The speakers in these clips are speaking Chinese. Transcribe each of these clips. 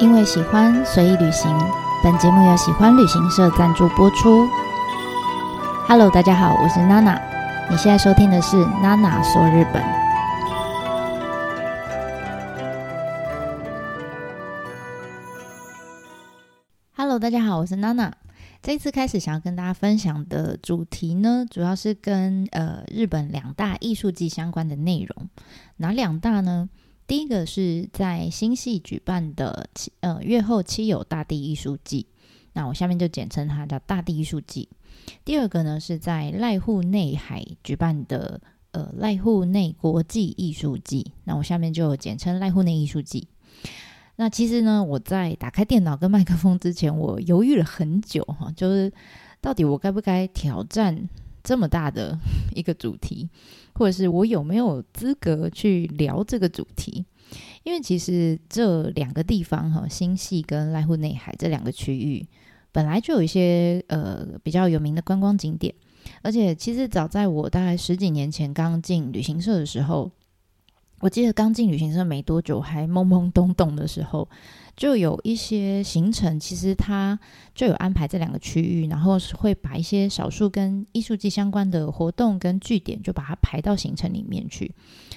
因为喜欢随意旅行，本节目由喜欢旅行社赞助播出。Hello，大家好，我是娜娜。你现在收听的是娜娜说日本。Hello，大家好，我是娜娜。这一次开始想要跟大家分享的主题呢，主要是跟呃日本两大艺术季相关的内容。哪两大呢？第一个是在新系举办的七呃月后七友大地艺术季，那我下面就简称它叫大地艺术季。第二个呢是在濑户内海举办的呃濑户内国际艺术季，那我下面就简称濑户内艺术季。那其实呢，我在打开电脑跟麦克风之前，我犹豫了很久哈，就是到底我该不该挑战这么大的一个主题。或者是我有没有资格去聊这个主题？因为其实这两个地方哈，新系跟濑户内海这两个区域，本来就有一些呃比较有名的观光景点，而且其实早在我大概十几年前刚进旅行社的时候。我记得刚进旅行社没多久，还懵懵懂懂的时候，就有一些行程，其实它就有安排这两个区域，然后会把一些少数跟艺术季相关的活动跟据点，就把它排到行程里面去。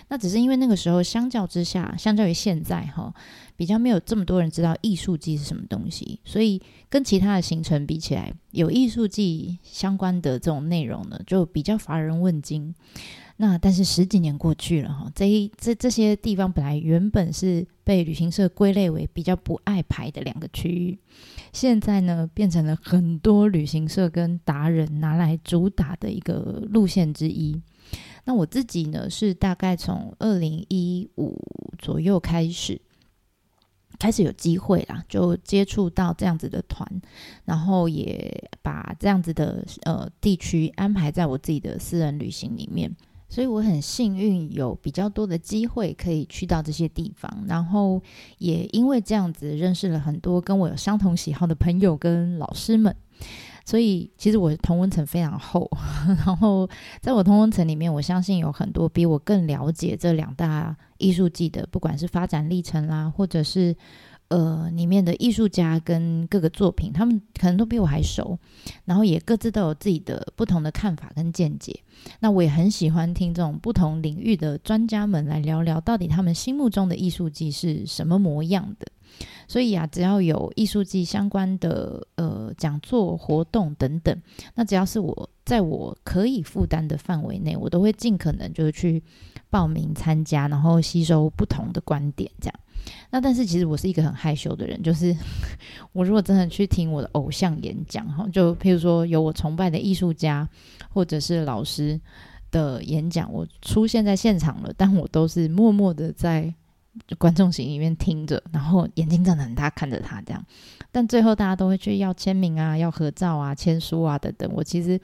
那只是因为那个时候相较之下，相较于现在哈，比较没有这么多人知道艺术季是什么东西，所以跟其他的行程比起来，有艺术季相关的这种内容呢，就比较乏人问津。那但是十几年过去了哈，这一这这些地方本来原本是被旅行社归类为比较不爱排的两个区域，现在呢变成了很多旅行社跟达人拿来主打的一个路线之一。那我自己呢是大概从二零一五左右开始，开始有机会啦，就接触到这样子的团，然后也把这样子的呃地区安排在我自己的私人旅行里面。所以我很幸运，有比较多的机会可以去到这些地方，然后也因为这样子认识了很多跟我有相同喜好的朋友跟老师们。所以其实我同温层非常厚，然后在我同温层里面，我相信有很多比我更了解这两大艺术季的，不管是发展历程啦，或者是。呃，里面的艺术家跟各个作品，他们可能都比我还熟，然后也各自都有自己的不同的看法跟见解。那我也很喜欢听这种不同领域的专家们来聊聊，到底他们心目中的艺术季是什么模样的。所以啊，只要有艺术季相关的呃讲座活动等等，那只要是我在我可以负担的范围内，我都会尽可能就是去报名参加，然后吸收不同的观点，这样。那但是其实我是一个很害羞的人，就是 我如果真的去听我的偶像演讲哈，就譬如说有我崇拜的艺术家或者是老师的演讲，我出现在现场了，但我都是默默的在观众席里面听着，然后眼睛睁得很大看着他这样，但最后大家都会去要签名啊、要合照啊、签书啊等等，我其实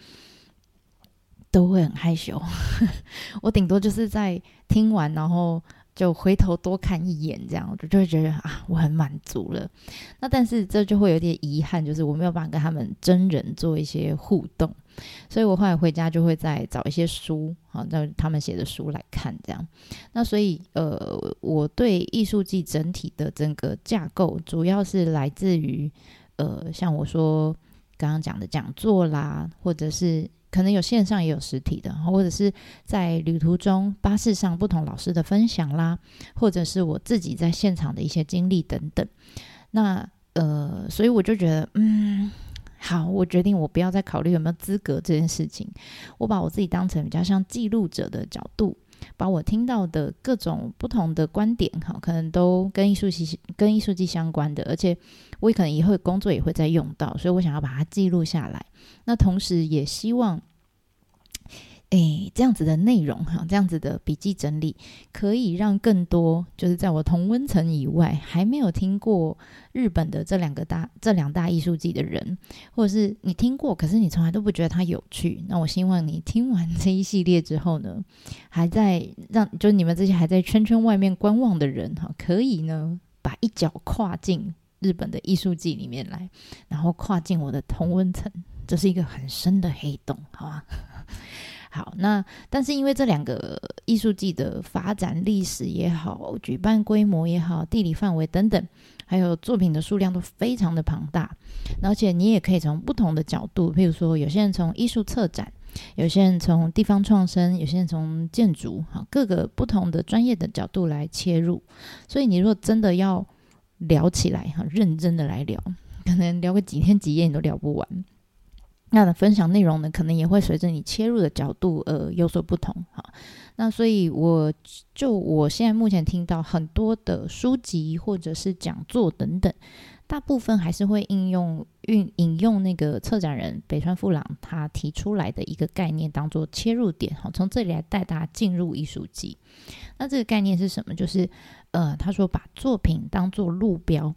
都会很害羞，我顶多就是在听完然后。就回头多看一眼，这样我就就会觉得啊，我很满足了。那但是这就会有点遗憾，就是我没有办法跟他们真人做一些互动，所以我后来回家就会再找一些书，好，那他们写的书来看，这样。那所以呃，我对艺术季整体的整个架构，主要是来自于呃，像我说刚刚讲的讲座啦，或者是。可能有线上也有实体的，或者是在旅途中巴士上不同老师的分享啦，或者是我自己在现场的一些经历等等。那呃，所以我就觉得，嗯，好，我决定我不要再考虑有没有资格这件事情，我把我自己当成比较像记录者的角度。把我听到的各种不同的观点，哈，可能都跟艺术系、跟艺术系相关的，而且我也可能以后工作也会再用到，所以我想要把它记录下来。那同时也希望。诶，这样子的内容哈，这样子的笔记整理，可以让更多就是在我同温层以外还没有听过日本的这两个大这两大艺术季的人，或者是你听过，可是你从来都不觉得它有趣。那我希望你听完这一系列之后呢，还在让就是你们这些还在圈圈外面观望的人哈，可以呢把一脚跨进日本的艺术季里面来，然后跨进我的同温层，这是一个很深的黑洞，好吧？好，那但是因为这两个艺术季的发展历史也好，举办规模也好，地理范围等等，还有作品的数量都非常的庞大，而且你也可以从不同的角度，譬如说有些人从艺术策展，有些人从地方创生，有些人从建筑，好各个不同的专业的角度来切入，所以你如果真的要聊起来哈，认真的来聊，可能聊个几天几夜你都聊不完。那分享内容呢，可能也会随着你切入的角度而有所不同。哈，那所以我就我现在目前听到很多的书籍或者是讲座等等，大部分还是会应用运引用那个策展人北川富朗他提出来的一个概念当做切入点。哈，从这里来带大家进入艺术季。那这个概念是什么？就是呃，他说把作品当做路标，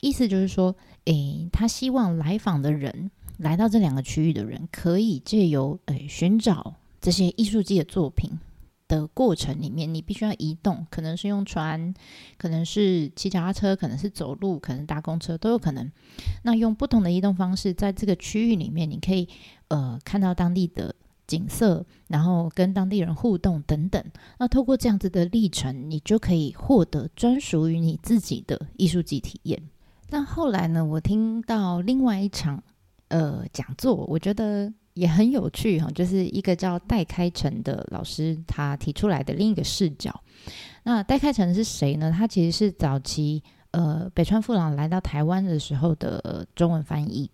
意思就是说，诶，他希望来访的人。来到这两个区域的人，可以借由诶寻找这些艺术季的作品的过程里面，你必须要移动，可能是用船，可能是骑脚踏车，可能是走路，可能搭公车都有可能。那用不同的移动方式，在这个区域里面，你可以呃看到当地的景色，然后跟当地人互动等等。那透过这样子的历程，你就可以获得专属于你自己的艺术季体验。那后来呢，我听到另外一场。呃，讲座我觉得也很有趣哈，就是一个叫戴开成的老师他提出来的另一个视角。那戴开成是谁呢？他其实是早期呃北川富朗来到台湾的时候的中文翻译，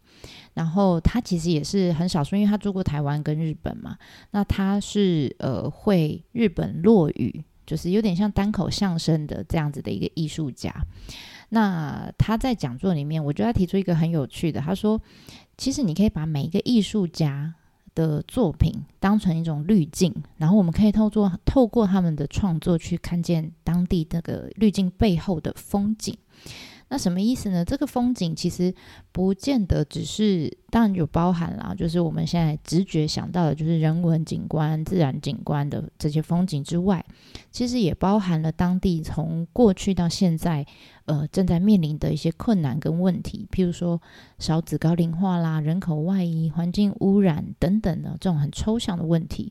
然后他其实也是很少数，因为他住过台湾跟日本嘛。那他是呃会日本落语，就是有点像单口相声的这样子的一个艺术家。那他在讲座里面，我觉得他提出一个很有趣的，他说。其实你可以把每一个艺术家的作品当成一种滤镜，然后我们可以透过透过他们的创作去看见当地那个滤镜背后的风景。那什么意思呢？这个风景其实不见得只是，当然有包含啦，就是我们现在直觉想到的，就是人文景观、自然景观的这些风景之外，其实也包含了当地从过去到现在，呃，正在面临的一些困难跟问题，譬如说少子高龄化啦、人口外移、环境污染等等的这种很抽象的问题。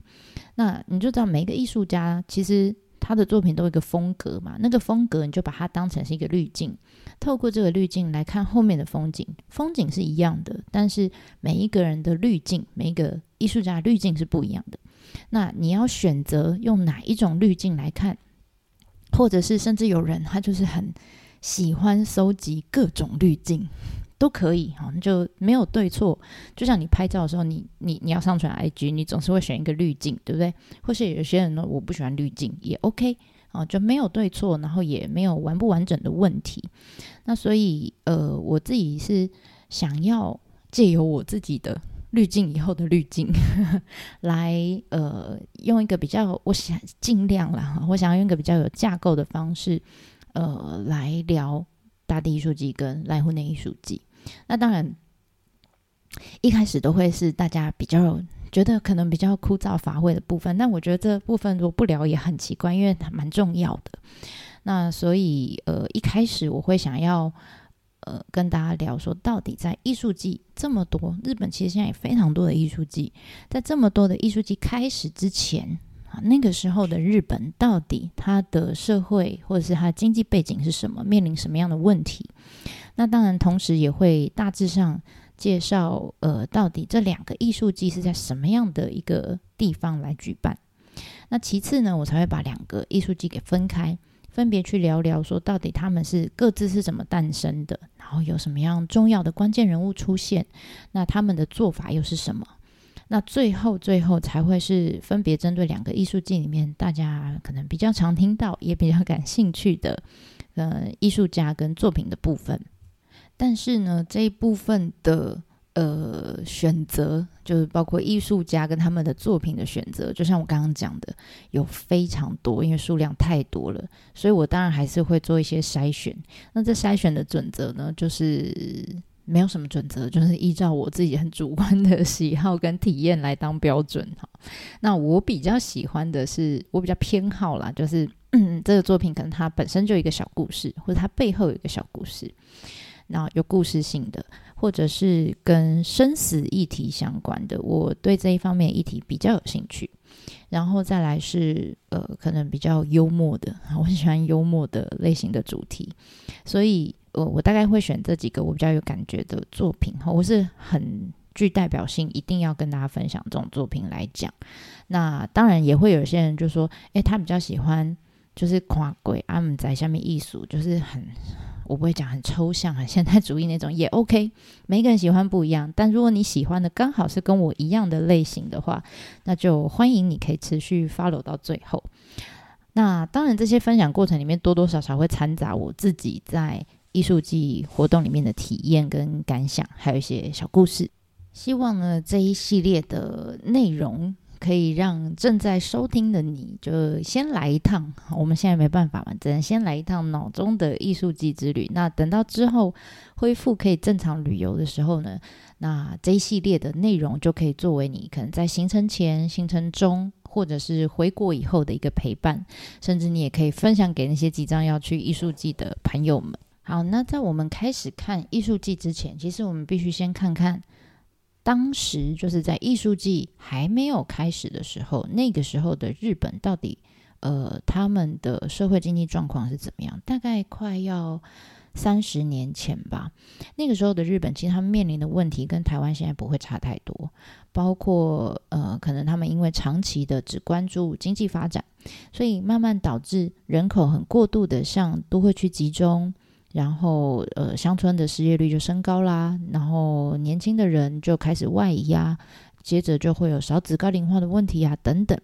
那你就知道，每一个艺术家其实。他的作品都有一个风格嘛，那个风格你就把它当成是一个滤镜，透过这个滤镜来看后面的风景，风景是一样的，但是每一个人的滤镜，每一个艺术家滤镜是不一样的。那你要选择用哪一种滤镜来看，或者是甚至有人他就是很喜欢收集各种滤镜。都可以哈，就没有对错。就像你拍照的时候，你你你要上传 IG，你总是会选一个滤镜，对不对？或是有些人呢，我不喜欢滤镜也 OK 啊，就没有对错，然后也没有完不完整的问题。那所以呃，我自己是想要借由我自己的滤镜以后的滤镜来呃，用一个比较，我想尽量啦，我想要用一个比较有架构的方式呃来聊大地艺术季跟濑户内艺术季。那当然，一开始都会是大家比较觉得可能比较枯燥乏味的部分，但我觉得这部分如果不聊也很奇怪，因为它蛮重要的。那所以呃，一开始我会想要呃跟大家聊说，到底在艺术季这么多，日本其实现在也非常多的艺术季，在这么多的艺术季开始之前啊，那个时候的日本到底它的社会或者是它的经济背景是什么，面临什么样的问题？那当然，同时也会大致上介绍，呃，到底这两个艺术季是在什么样的一个地方来举办。那其次呢，我才会把两个艺术季给分开，分别去聊聊，说到底他们是各自是怎么诞生的，然后有什么样重要的关键人物出现，那他们的做法又是什么？那最后最后才会是分别针对两个艺术季里面大家可能比较常听到，也比较感兴趣的，呃，艺术家跟作品的部分。但是呢，这一部分的呃选择，就是包括艺术家跟他们的作品的选择，就像我刚刚讲的，有非常多，因为数量太多了，所以我当然还是会做一些筛选。那这筛选的准则呢，就是没有什么准则，就是依照我自己很主观的喜好跟体验来当标准哈。那我比较喜欢的是，我比较偏好啦，就是这个作品可能它本身就一个小故事，或者它背后有一个小故事。然后有故事性的，或者是跟生死议题相关的，我对这一方面议题比较有兴趣。然后再来是呃，可能比较幽默的，我很喜欢幽默的类型的主题，所以呃，我大概会选这几个我比较有感觉的作品哈，我是很具代表性，一定要跟大家分享这种作品来讲。那当然也会有些人就说，诶，他比较喜欢就是跨鬼阿姆在下面艺术，就是很。我不会讲很抽象、很 现代主义那种也 OK，每个人喜欢不一样。但如果你喜欢的刚好是跟我一样的类型的话，那就欢迎你可以持续 follow 到最后。那当然，这些分享过程里面多多少少会掺杂我自己在艺术季活动里面的体验跟感想，还有一些小故事。希望呢这一系列的内容。可以让正在收听的你就先来一趟，我们现在没办法嘛，只能先来一趟脑中的艺术季之旅。那等到之后恢复可以正常旅游的时候呢，那这一系列的内容就可以作为你可能在行程前、行程中，或者是回国以后的一个陪伴，甚至你也可以分享给那些即将要去艺术季的朋友们。好，那在我们开始看艺术季之前，其实我们必须先看看。当时就是在艺术季还没有开始的时候，那个时候的日本到底，呃，他们的社会经济状况是怎么样？大概快要三十年前吧。那个时候的日本，其实他们面临的问题跟台湾现在不会差太多，包括呃，可能他们因为长期的只关注经济发展，所以慢慢导致人口很过度的向都会区集中。然后，呃，乡村的失业率就升高啦，然后年轻的人就开始外移啊，接着就会有少子高龄化的问题啊，等等。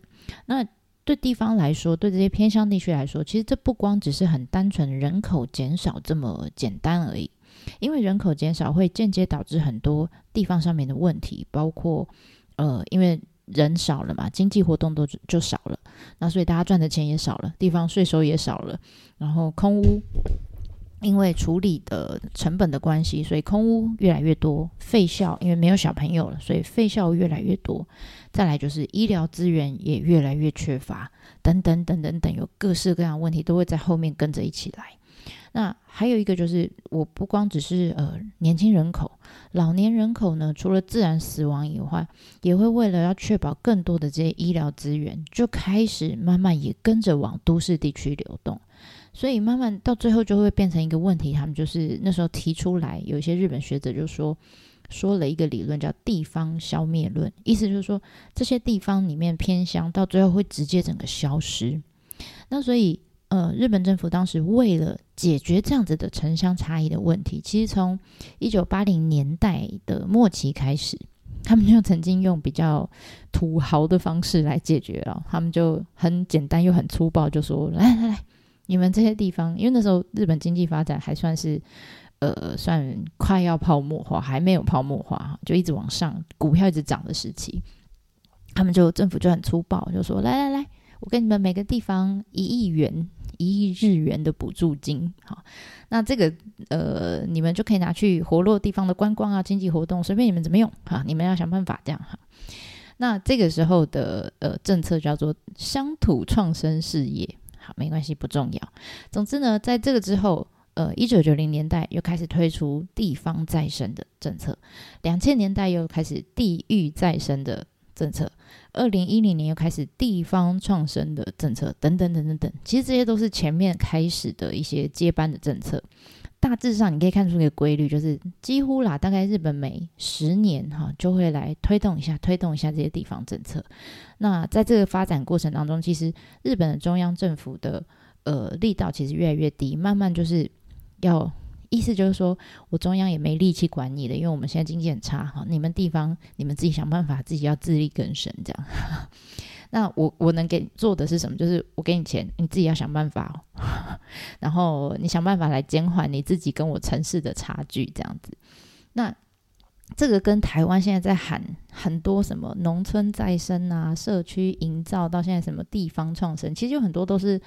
那对地方来说，对这些偏乡地区来说，其实这不光只是很单纯人口减少这么简单而已，因为人口减少会间接导致很多地方上面的问题，包括，呃，因为人少了嘛，经济活动都就少了，那所以大家赚的钱也少了，地方税收也少了，然后空屋。因为处理的成本的关系，所以空屋越来越多，废校因为没有小朋友了，所以废校越来越多。再来就是医疗资源也越来越缺乏，等等等等等，有各式各样问题都会在后面跟着一起来。那还有一个就是，我不光只是呃年轻人口，老年人口呢，除了自然死亡以外，也会为了要确保更多的这些医疗资源，就开始慢慢也跟着往都市地区流动。所以慢慢到最后就会变成一个问题，他们就是那时候提出来，有一些日本学者就说说了一个理论叫地方消灭论，意思就是说这些地方里面偏乡到最后会直接整个消失。那所以呃，日本政府当时为了解决这样子的城乡差异的问题，其实从一九八零年代的末期开始，他们就曾经用比较土豪的方式来解决了，他们就很简单又很粗暴，就说来来来。你们这些地方，因为那时候日本经济发展还算是，呃，算快要泡沫化，还没有泡沫化，就一直往上，股票一直涨的时期，他们就政府就很粗暴，就说来来来，我给你们每个地方一亿元，一亿日元的补助金，好，那这个呃，你们就可以拿去活络地方的观光啊，经济活动，随便你们怎么用，哈，你们要想办法这样哈。那这个时候的呃政策叫做乡土创生事业。好，没关系，不重要。总之呢，在这个之后，呃，一九九零年代又开始推出地方再生的政策，两千年代又开始地域再生的政策，二零一零年又开始地方创生的政策，等等等等等。其实这些都是前面开始的一些接班的政策。大致上你可以看出一个规律，就是几乎啦，大概日本每十年哈就会来推动一下，推动一下这些地方政策。那在这个发展过程当中，其实日本的中央政府的呃力道其实越来越低，慢慢就是要意思就是说我中央也没力气管你的，因为我们现在经济很差哈，你们地方你们自己想办法，自己要自力更生这样。那我我能给做的是什么？就是我给你钱，你自己要想办法，然后你想办法来减缓你自己跟我城市的差距，这样子。那这个跟台湾现在在喊很多什么农村再生啊、社区营造，到现在什么地方创生，其实有很多都是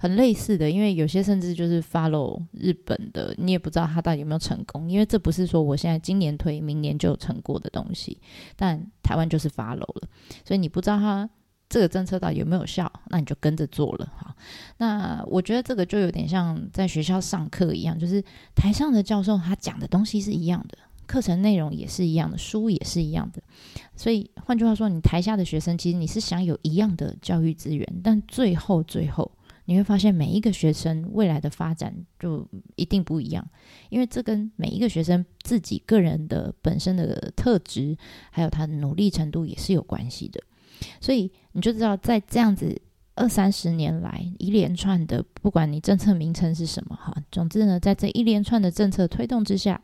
很类似的。因为有些甚至就是 follow 日本的，你也不知道他到底有没有成功，因为这不是说我现在今年推，明年就有成果的东西。但台湾就是 follow 了，所以你不知道他。这个政策到底有没有效？那你就跟着做了哈。那我觉得这个就有点像在学校上课一样，就是台上的教授他讲的东西是一样的，课程内容也是一样的，书也是一样的。所以换句话说，你台下的学生其实你是想有一样的教育资源，但最后最后你会发现每一个学生未来的发展就一定不一样，因为这跟每一个学生自己个人的本身的特质，还有他的努力程度也是有关系的。所以你就知道，在这样子二三十年来一连串的，不管你政策名称是什么哈，总之呢，在这一连串的政策推动之下，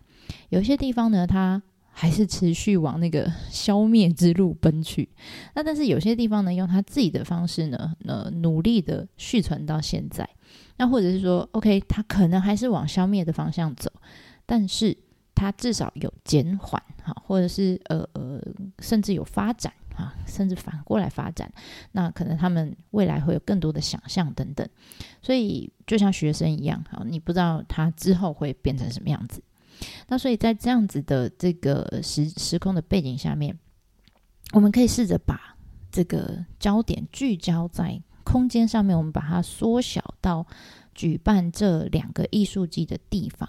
有些地方呢，它还是持续往那个消灭之路奔去。那但是有些地方呢，用他自己的方式呢，呃，努力的续存到现在。那或者是说，OK，他可能还是往消灭的方向走，但是他至少有减缓哈，或者是呃呃，甚至有发展。啊，甚至反过来发展，那可能他们未来会有更多的想象等等，所以就像学生一样，好，你不知道他之后会变成什么样子。那所以在这样子的这个时时空的背景下面，我们可以试着把这个焦点聚焦在空间上面，我们把它缩小到。举办这两个艺术季的地方，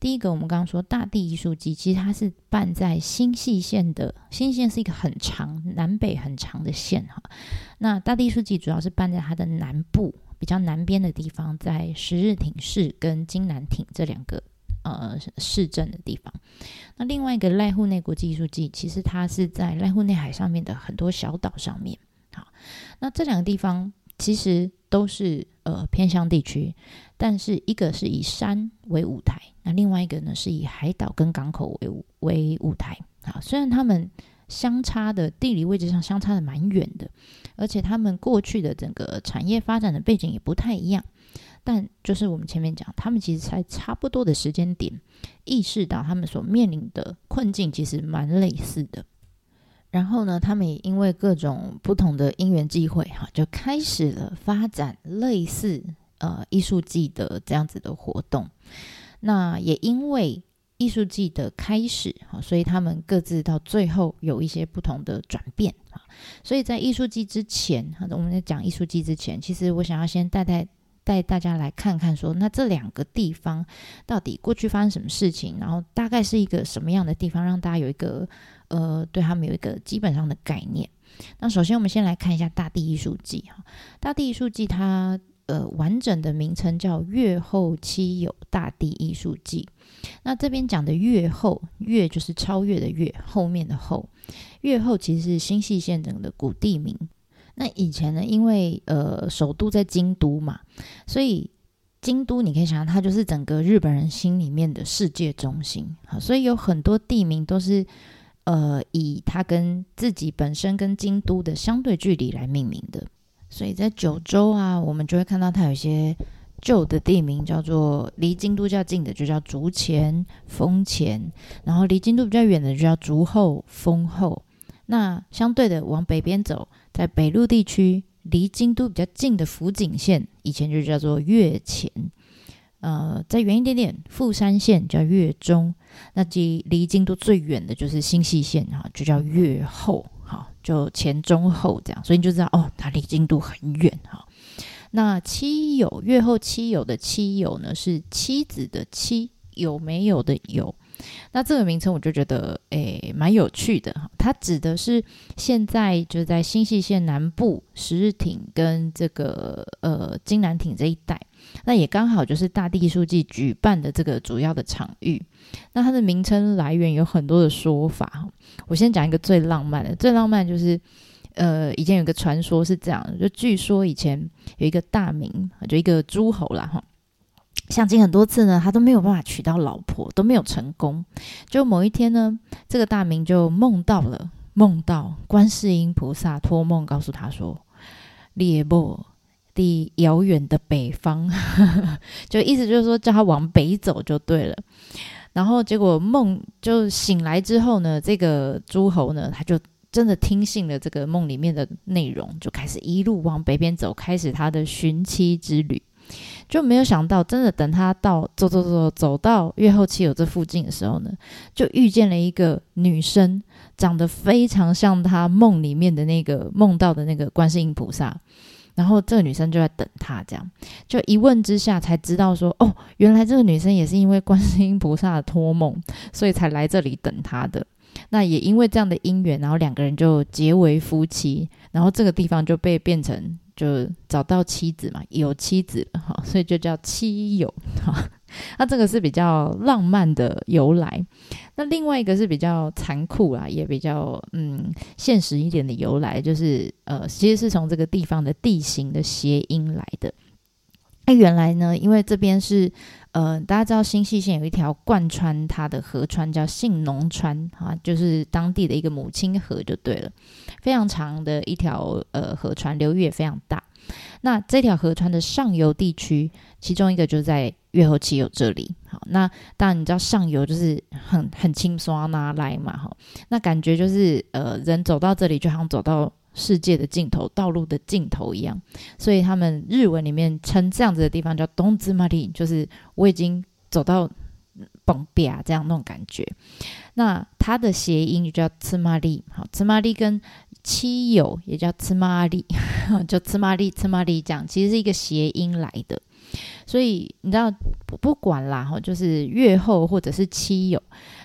第一个我们刚刚说大地艺术季，其实它是办在新细线的。新细线是一个很长南北很长的线哈。那大地艺术季主要是办在它的南部比较南边的地方，在十日町市跟金南町这两个呃市镇的地方。那另外一个濑户内国际艺术季，其实它是在濑户内海上面的很多小岛上面。好，那这两个地方其实都是。呃，偏乡地区，但是一个是以山为舞台，那另外一个呢是以海岛跟港口为为舞台。啊，虽然他们相差的地理位置上相差的蛮远的，而且他们过去的整个产业发展的背景也不太一样，但就是我们前面讲，他们其实在差不多的时间点意识到他们所面临的困境其实蛮类似的。然后呢，他们也因为各种不同的因缘际会，哈，就开始了发展类似呃艺术季的这样子的活动。那也因为艺术季的开始，哈，所以他们各自到最后有一些不同的转变，啊。所以在艺术季之前，哈，我们在讲艺术季之前，其实我想要先带带带大家来看看，说那这两个地方到底过去发生什么事情，然后大概是一个什么样的地方，让大家有一个。呃，对他们有一个基本上的概念。那首先，我们先来看一下大地艺术季哈。大地艺术季它呃完整的名称叫越后期有大地艺术季。那这边讲的越后，越就是超越的越，后面的后。越后其实是新细线整的古地名。那以前呢，因为呃首都在京都嘛，所以京都你可以想象，它就是整个日本人心里面的世界中心。好，所以有很多地名都是。呃，以它跟自己本身跟京都的相对距离来命名的，所以在九州啊，我们就会看到它有些旧的地名，叫做离京都较近的就叫竹前、丰前，然后离京都比较远的就叫竹后、丰后。那相对的往北边走，在北陆地区离京都比较近的福井县，以前就叫做越前。呃，再远一点点，富山县叫越中，那离离京都最远的就是新系县哈，就叫越后，哈，就前中后这样，所以你就知道哦，它离京都很远哈。那妻友越后妻友的妻友呢，是妻子的妻，有没有的有。那这个名称我就觉得诶蛮有趣的哈，它指的是现在就在新系县南部十日町跟这个呃金南町这一带。那也刚好就是大地艺术季举办的这个主要的场域。那它的名称来源有很多的说法哈我先讲一个最浪漫的，最浪漫就是，呃，以前有个传说是这样，就据说以前有一个大名，就一个诸侯啦哈，相亲很多次呢，他都没有办法娶到老婆，都没有成功。就某一天呢，这个大明就梦到了，梦到观世音菩萨托梦告诉他说：“列波。”地遥远的北方，就意思就是说叫他往北走就对了。然后结果梦就醒来之后呢，这个诸侯呢，他就真的听信了这个梦里面的内容，就开始一路往北边走，开始他的寻妻之旅。就没有想到，真的等他到走走走走到月后期有这附近的时候呢，就遇见了一个女生，长得非常像他梦里面的那个梦到的那个观世音菩萨。然后这个女生就在等他，这样就一问之下才知道说，哦，原来这个女生也是因为观世音菩萨的托梦，所以才来这里等他的。那也因为这样的因缘，然后两个人就结为夫妻，然后这个地方就被变成就找到妻子嘛，有妻子了哈，所以就叫妻友哈。那这个是比较浪漫的由来。那另外一个是比较残酷啊，也比较嗯现实一点的由来，就是呃，其实是从这个地方的地形的谐音来的。那原来呢，因为这边是。呃，大家知道新细线有一条贯穿它的河川，叫信浓川啊，就是当地的一个母亲河就对了，非常长的一条呃河川，流域也非常大。那这条河川的上游地区，其中一个就在月后期有这里。好，那当然你知道上游就是很很轻松啊来嘛，哈，那感觉就是呃人走到这里就好像走到。世界的尽头，道路的尽头一样，所以他们日文里面称这样子的地方叫东芝麻利，就是我已经走到崩壁啊这样那种感觉。那它的谐音就叫芝麻利，好，芝麻利跟七友也叫芝麻利，就芝麻利芝麻利这样，其实是一个谐音来的。所以你知道不管啦，哈，就是月后或者是七友，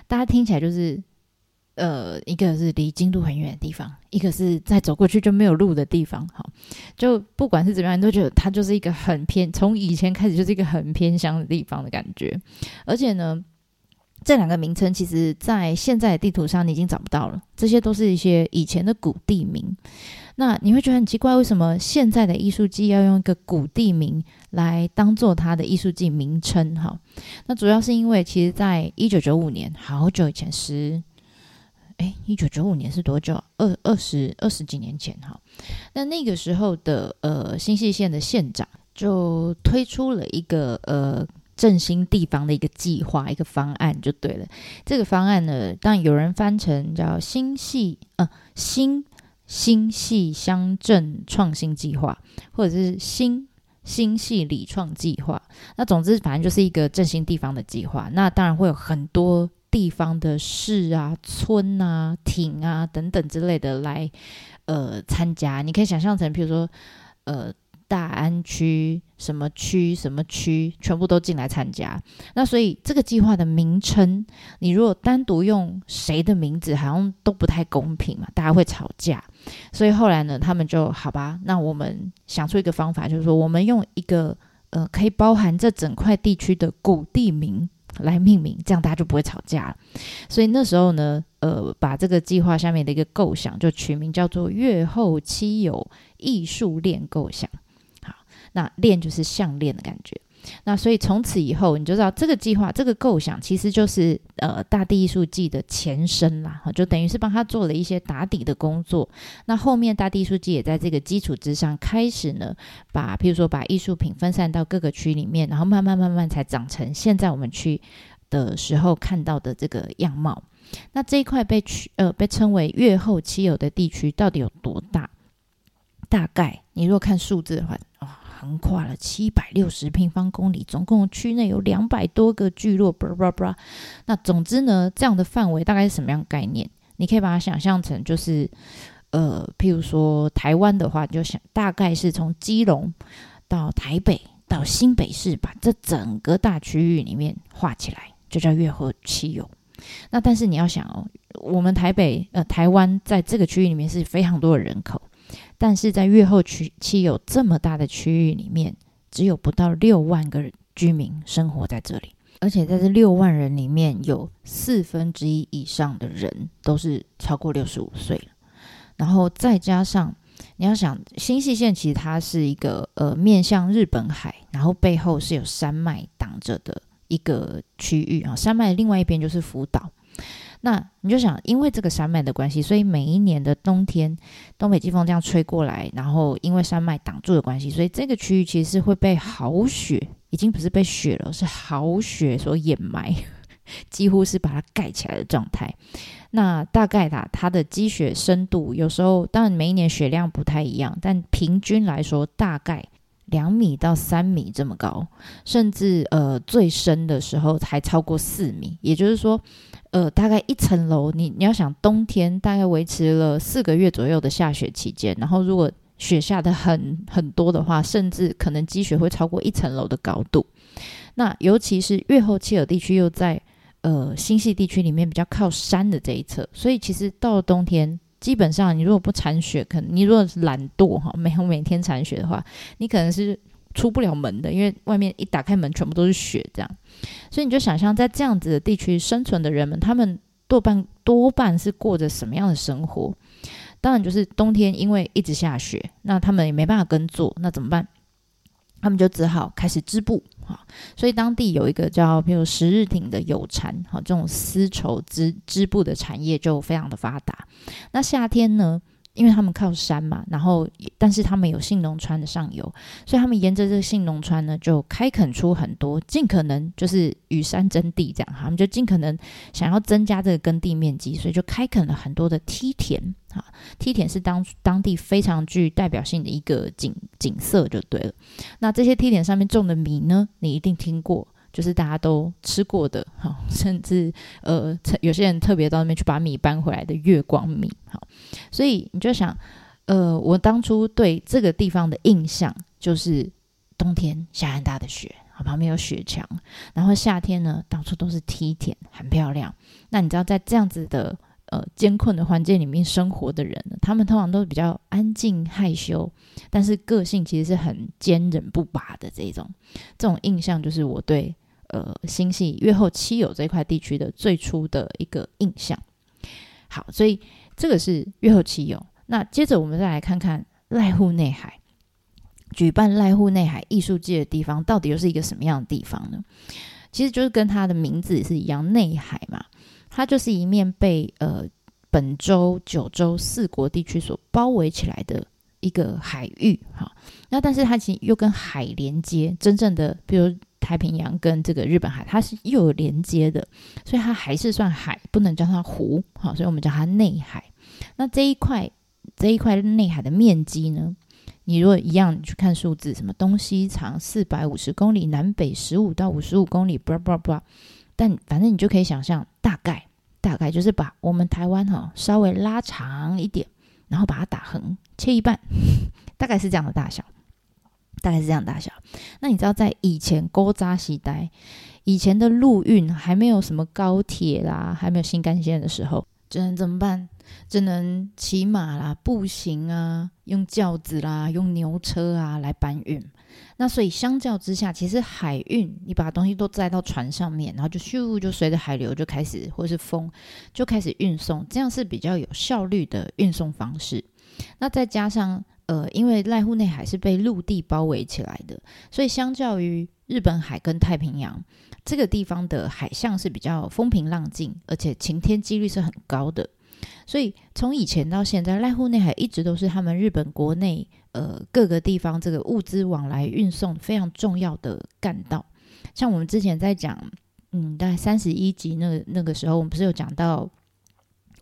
大家听起来就是。呃，一个是离京都很远的地方，一个是在走过去就没有路的地方。哈，就不管是怎么样，都觉得它就是一个很偏，从以前开始就是一个很偏乡的地方的感觉。而且呢，这两个名称其实在现在的地图上你已经找不到了，这些都是一些以前的古地名。那你会觉得很奇怪，为什么现在的艺术季要用一个古地名来当做它的艺术季名称？哈，那主要是因为其实在一九九五年，好久以前十。哎，一九九五年是多久？二二十二十几年前哈。那那个时候的呃新泻县的县长就推出了一个呃振兴地方的一个计划，一个方案就对了。这个方案呢，当然有人翻成叫新系呃新新系乡镇创新计划，或者是新新系理创计划。那总之反正就是一个振兴地方的计划。那当然会有很多。地方的市啊、村啊、町啊等等之类的来呃参加，你可以想象成，比如说呃大安区什么区什么区，全部都进来参加。那所以这个计划的名称，你如果单独用谁的名字，好像都不太公平嘛，大家会吵架。所以后来呢，他们就好吧，那我们想出一个方法，就是说我们用一个呃可以包含这整块地区的古地名。来命名，这样大家就不会吵架了。所以那时候呢，呃，把这个计划下面的一个构想就取名叫做“月后妻有艺术链构想”。那链就是项链的感觉。那所以从此以后，你就知道这个计划、这个构想其实就是呃大地艺术季的前身啦，就等于是帮他做了一些打底的工作。那后面大地艺术季也在这个基础之上开始呢，把譬如说把艺术品分散到各个区里面，然后慢慢慢慢才长成现在我们去的时候看到的这个样貌。那这一块被区呃被称为越后期有的地区到底有多大？大概你如果看数字的话，啊。横跨了七百六十平方公里，总共区内有两百多个聚落。布拉布拉。那总之呢，这样的范围大概是什么样概念？你可以把它想象成，就是呃，譬如说台湾的话，就想大概是从基隆到台北到新北市，把这整个大区域里面画起来，就叫月河七友。那但是你要想哦，我们台北呃台湾在这个区域里面是非常多的人口。但是在越后区期有这么大的区域里面，只有不到六万个居民生活在这里，而且在这六万人里面有四分之一以上的人都是超过六十五岁了。然后再加上你要想新细线，其实它是一个呃面向日本海，然后背后是有山脉挡着的一个区域啊，山脉的另外一边就是福岛。那你就想，因为这个山脉的关系，所以每一年的冬天，东北季风这样吹过来，然后因为山脉挡住的关系，所以这个区域其实是会被好雪，已经不是被雪了，是好雪所掩埋，几乎是把它盖起来的状态。那大概啦，它的积雪深度有时候，当然每一年雪量不太一样，但平均来说，大概两米到三米这么高，甚至呃最深的时候才超过四米，也就是说。呃，大概一层楼，你你要想冬天大概维持了四个月左右的下雪期间，然后如果雪下的很很多的话，甚至可能积雪会超过一层楼的高度。那尤其是越后切尔地区又在呃新系地区里面比较靠山的这一侧，所以其实到了冬天，基本上你如果不铲雪，可能你如果懒惰哈，没有每天铲雪的话，你可能是出不了门的，因为外面一打开门全部都是雪这样。所以你就想象在这样子的地区生存的人们，他们多半多半是过着什么样的生活？当然就是冬天，因为一直下雪，那他们也没办法耕作，那怎么办？他们就只好开始织布哈。所以当地有一个叫，譬如十日町的有蝉，哈，这种丝绸织织布的产业就非常的发达。那夏天呢？因为他们靠山嘛，然后但是他们有信浓川的上游，所以他们沿着这个信浓川呢，就开垦出很多，尽可能就是与山争地这样哈，他们就尽可能想要增加这个耕地面积，所以就开垦了很多的梯田，哈，梯田是当当地非常具代表性的一个景景色就对了。那这些梯田上面种的米呢，你一定听过。就是大家都吃过的哈，甚至呃，有些人特别到那边去把米搬回来的月光米哈，所以你就想，呃，我当初对这个地方的印象就是冬天下很大的雪，旁边有雪墙，然后夏天呢到处都是梯田，很漂亮。那你知道在这样子的呃艰困的环境里面生活的人呢，他们通常都是比较安静害羞，但是个性其实是很坚韧不拔的这种，这种印象就是我对。呃，星系月后七友这块地区的最初的一个印象。好，所以这个是月后七友。那接着我们再来看看濑户内海举办濑户内海艺术季的地方，到底又是一个什么样的地方呢？其实就是跟它的名字是一样，内海嘛。它就是一面被呃本州、九州四国地区所包围起来的一个海域。哈，那但是它其实又跟海连接，真正的比如。太平洋跟这个日本海，它是又有连接的，所以它还是算海，不能叫它湖。好，所以我们叫它内海。那这一块这一块内海的面积呢？你如果一样去看数字，什么东西长四百五十公里，南北十五到五十五公里，不不不，但反正你就可以想象，大概大概就是把我们台湾哈稍微拉长一点，然后把它打横切一半，大概是这样的大小。大概是这样大小。那你知道，在以前勾扎西代，以前的陆运还没有什么高铁啦，还没有新干线的时候，只能怎么办？只能骑马啦、步行啊，用轿子啦、用牛车啊来搬运。那所以相较之下，其实海运你把东西都载到船上面，然后就咻就随着海流就开始，或是风就开始运送，这样是比较有效率的运送方式。那再加上。呃，因为濑户内海是被陆地包围起来的，所以相较于日本海跟太平洋这个地方的海象是比较风平浪静，而且晴天几率是很高的。所以从以前到现在，濑户内海一直都是他们日本国内呃各个地方这个物资往来运送非常重要的干道。像我们之前在讲，嗯，大概三十一集那个那个时候，我们不是有讲到。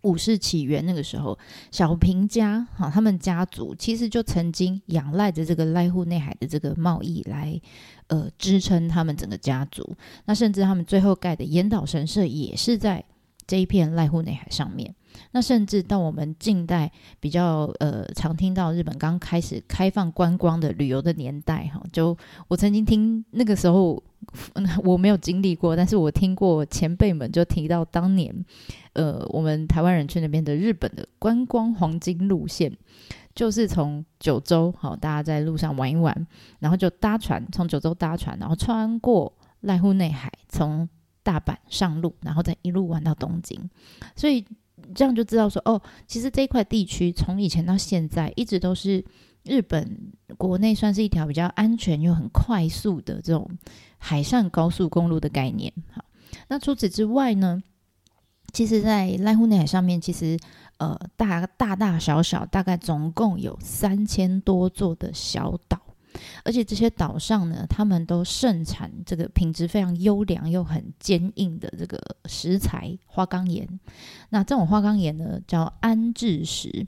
武士起源那个时候，小平家哈，他们家族其实就曾经仰赖着这个濑户内海的这个贸易来，呃，支撑他们整个家族。那甚至他们最后盖的岩岛神社也是在这一片濑户内海上面。那甚至到我们近代比较呃常听到日本刚开始开放观光的旅游的年代哈，就我曾经听那个时候 我没有经历过，但是我听过前辈们就提到当年呃我们台湾人去那边的日本的观光黄金路线，就是从九州好大家在路上玩一玩，然后就搭船从九州搭船，然后穿过濑户内海，从大阪上路，然后再一路玩到东京，所以。这样就知道说哦，其实这一块地区从以前到现在一直都是日本国内算是一条比较安全又很快速的这种海上高速公路的概念。好，那除此之外呢，其实，在濑户内海上面，其实呃大大大小小大概总共有三千多座的小岛。而且这些岛上呢，他们都盛产这个品质非常优良又很坚硬的这个石材花岗岩。那这种花岗岩呢，叫安置石，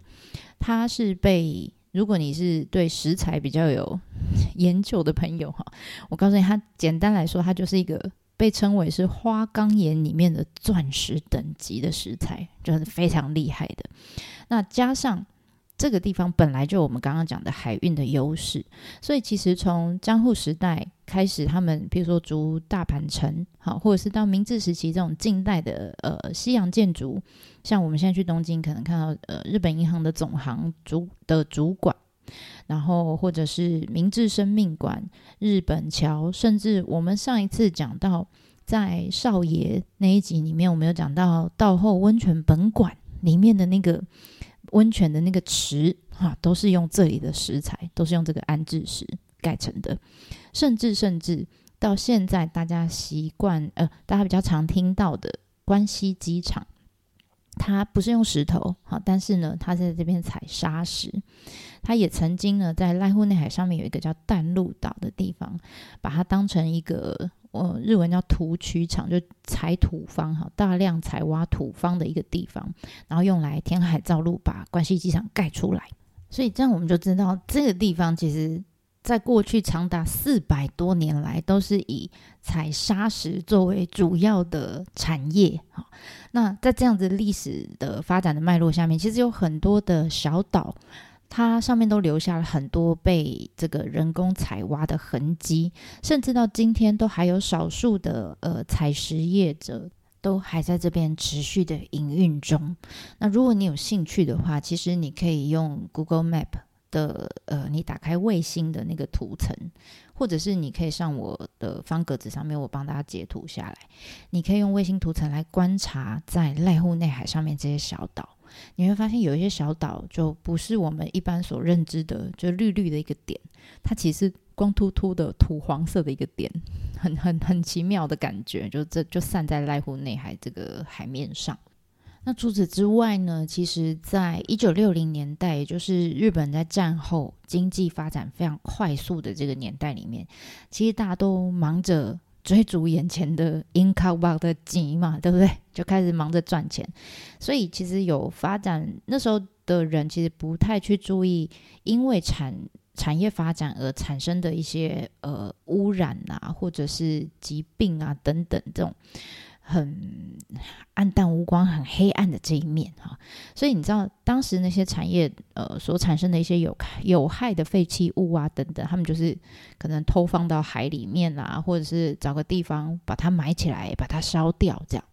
它是被如果你是对石材比较有 研究的朋友哈，我告诉你，它简单来说，它就是一个被称为是花岗岩里面的钻石等级的石材，就是非常厉害的。那加上这个地方本来就我们刚刚讲的海运的优势，所以其实从江户时代开始，他们比如说筑大阪城，好，或者是到明治时期这种近代的呃西洋建筑，像我们现在去东京可能看到呃日本银行的总行主的主管，然后或者是明治生命馆、日本桥，甚至我们上一次讲到在少爷那一集里面，我们有讲到道后温泉本馆里面的那个。温泉的那个池，哈，都是用这里的石材，都是用这个安置石盖成的。甚至甚至到现在，大家习惯，呃，大家比较常听到的关西机场，它不是用石头，好，但是呢，它在这边采砂石。它也曾经呢，在濑户内海上面有一个叫淡路岛的地方，把它当成一个。呃，日文叫土取场，就采土方哈，大量采挖土方的一个地方，然后用来填海造陆，把关西机场盖出来。所以这样我们就知道，这个地方其实在过去长达四百多年来，都是以采砂石作为主要的产业。哈，那在这样子历史的发展的脉络下面，其实有很多的小岛。它上面都留下了很多被这个人工采挖的痕迹，甚至到今天都还有少数的呃采石业者都还在这边持续的营运中。那如果你有兴趣的话，其实你可以用 Google Map 的呃，你打开卫星的那个图层，或者是你可以上我的方格子上面，我帮大家截图下来。你可以用卫星图层来观察在濑户内海上面这些小岛。你会发现有一些小岛就不是我们一般所认知的，就绿绿的一个点，它其实光秃秃的土黄色的一个点，很很很奇妙的感觉，就这就散在濑户内海这个海面上。那除此之外呢，其实在一九六零年代，也就是日本在战后经济发展非常快速的这个年代里面，其实大家都忙着。追逐眼前的 income 的急嘛，对不对？就开始忙着赚钱，所以其实有发展那时候的人其实不太去注意，因为产产业发展而产生的一些呃污染啊，或者是疾病啊等等这种。很暗淡无光、很黑暗的这一面哈，所以你知道当时那些产业呃所产生的一些有有害的废弃物啊等等，他们就是可能偷放到海里面啊，或者是找个地方把它埋起来，把它烧掉这样。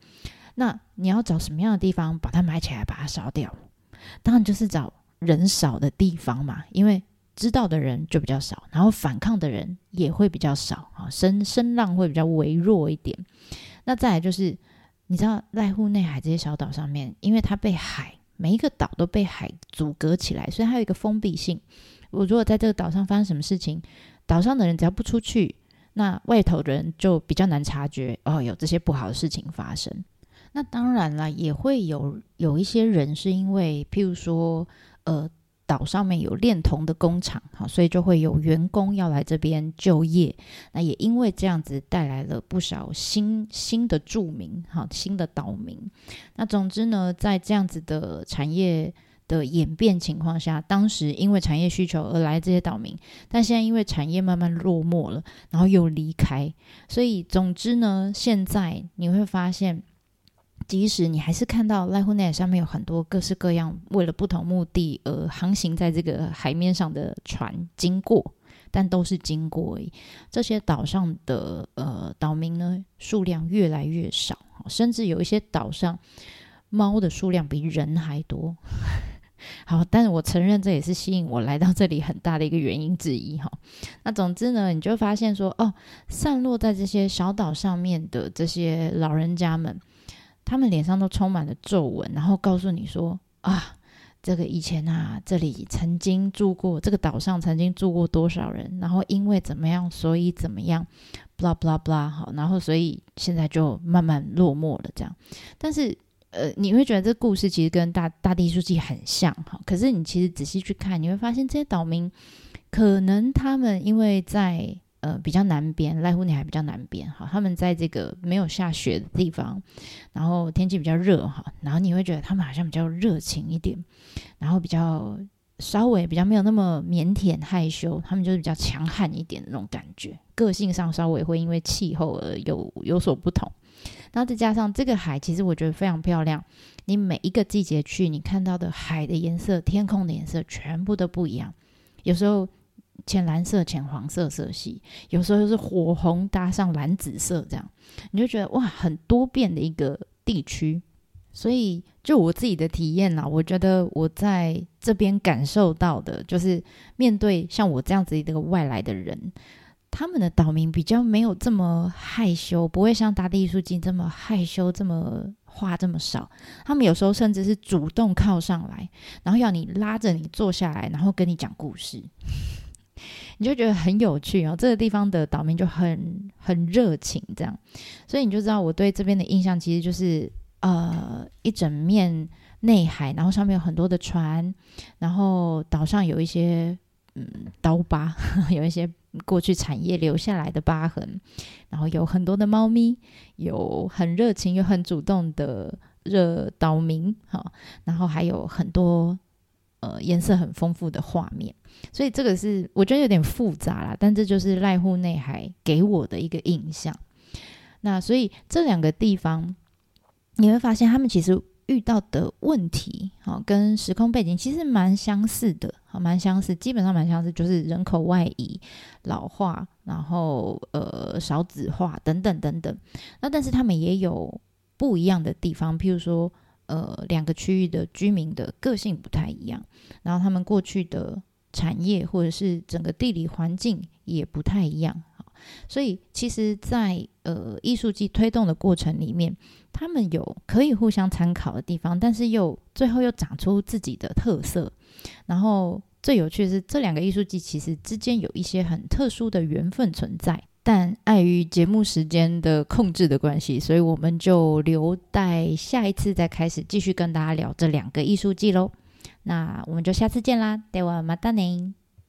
那你要找什么样的地方把它埋起来，把它烧掉？当然就是找人少的地方嘛，因为知道的人就比较少，然后反抗的人也会比较少啊，声声浪会比较微弱一点。那再来就是，你知道濑户内海这些小岛上面，因为它被海每一个岛都被海阻隔起来，所以它有一个封闭性。我如果在这个岛上发生什么事情，岛上的人只要不出去，那外头的人就比较难察觉哦，有这些不好的事情发生。那当然了，也会有有一些人是因为，譬如说，呃。岛上面有炼铜的工厂，好，所以就会有员工要来这边就业。那也因为这样子带来了不少新新的住民，好，新的岛民。那总之呢，在这样子的产业的演变情况下，当时因为产业需求而来这些岛民，但现在因为产业慢慢落寞了，然后又离开，所以总之呢，现在你会发现。即使你还是看到 LikeNet 上面有很多各式各样为了不同目的而航行在这个海面上的船经过，但都是经过而已。这些岛上的呃岛民呢数量越来越少，甚至有一些岛上猫的数量比人还多。好，但是我承认这也是吸引我来到这里很大的一个原因之一哈。那总之呢，你就发现说哦，散落在这些小岛上面的这些老人家们。他们脸上都充满了皱纹，然后告诉你说：“啊，这个以前啊，这里曾经住过，这个岛上曾经住过多少人，然后因为怎么样，所以怎么样，blah blah blah，好，然后所以现在就慢慢落寞了，这样。但是，呃，你会觉得这故事其实跟大大地书记很像，哈。可是你其实仔细去看，你会发现这些岛民可能他们因为在。呃，比较南边，濑户内海比较南边，哈，他们在这个没有下雪的地方，然后天气比较热，哈，然后你会觉得他们好像比较热情一点，然后比较稍微比较没有那么腼腆害羞，他们就是比较强悍一点的那种感觉，个性上稍微会因为气候而有有所不同。然后再加上这个海，其实我觉得非常漂亮。你每一个季节去，你看到的海的颜色、天空的颜色全部都不一样。有时候浅蓝色、浅黄色色系，有时候就是火红搭上蓝紫色，这样你就觉得哇，很多变的一个地区。所以，就我自己的体验啦，我觉得我在这边感受到的，就是面对像我这样子一个外来的人，他们的岛民比较没有这么害羞，不会像大地艺术季这么害羞，这么话这么少。他们有时候甚至是主动靠上来，然后要你拉着你坐下来，然后跟你讲故事，你就觉得很有趣哦。这个地方的岛民就很很热情，这样，所以你就知道我对这边的印象其实就是。呃，一整面内海，然后上面有很多的船，然后岛上有一些嗯刀疤，有一些过去产业留下来的疤痕，然后有很多的猫咪，有很热情又很主动的热岛民，哈，然后还有很多呃颜色很丰富的画面，所以这个是我觉得有点复杂啦，但这就是濑户内海给我的一个印象。那所以这两个地方。你会发现，他们其实遇到的问题，好，跟时空背景其实蛮相似的，好，蛮相似，基本上蛮相似，就是人口外移、老化，然后呃少子化等等等等。那但是他们也有不一样的地方，譬如说，呃，两个区域的居民的个性不太一样，然后他们过去的产业或者是整个地理环境也不太一样。所以，其实，在呃艺术季推动的过程里面，他们有可以互相参考的地方，但是又最后又长出自己的特色。然后最有趣的是，这两个艺术季其实之间有一些很特殊的缘分存在。但碍于节目时间的控制的关系，所以我们就留待下一次再开始继续跟大家聊这两个艺术季喽。那我们就下次见啦，待会马达宁。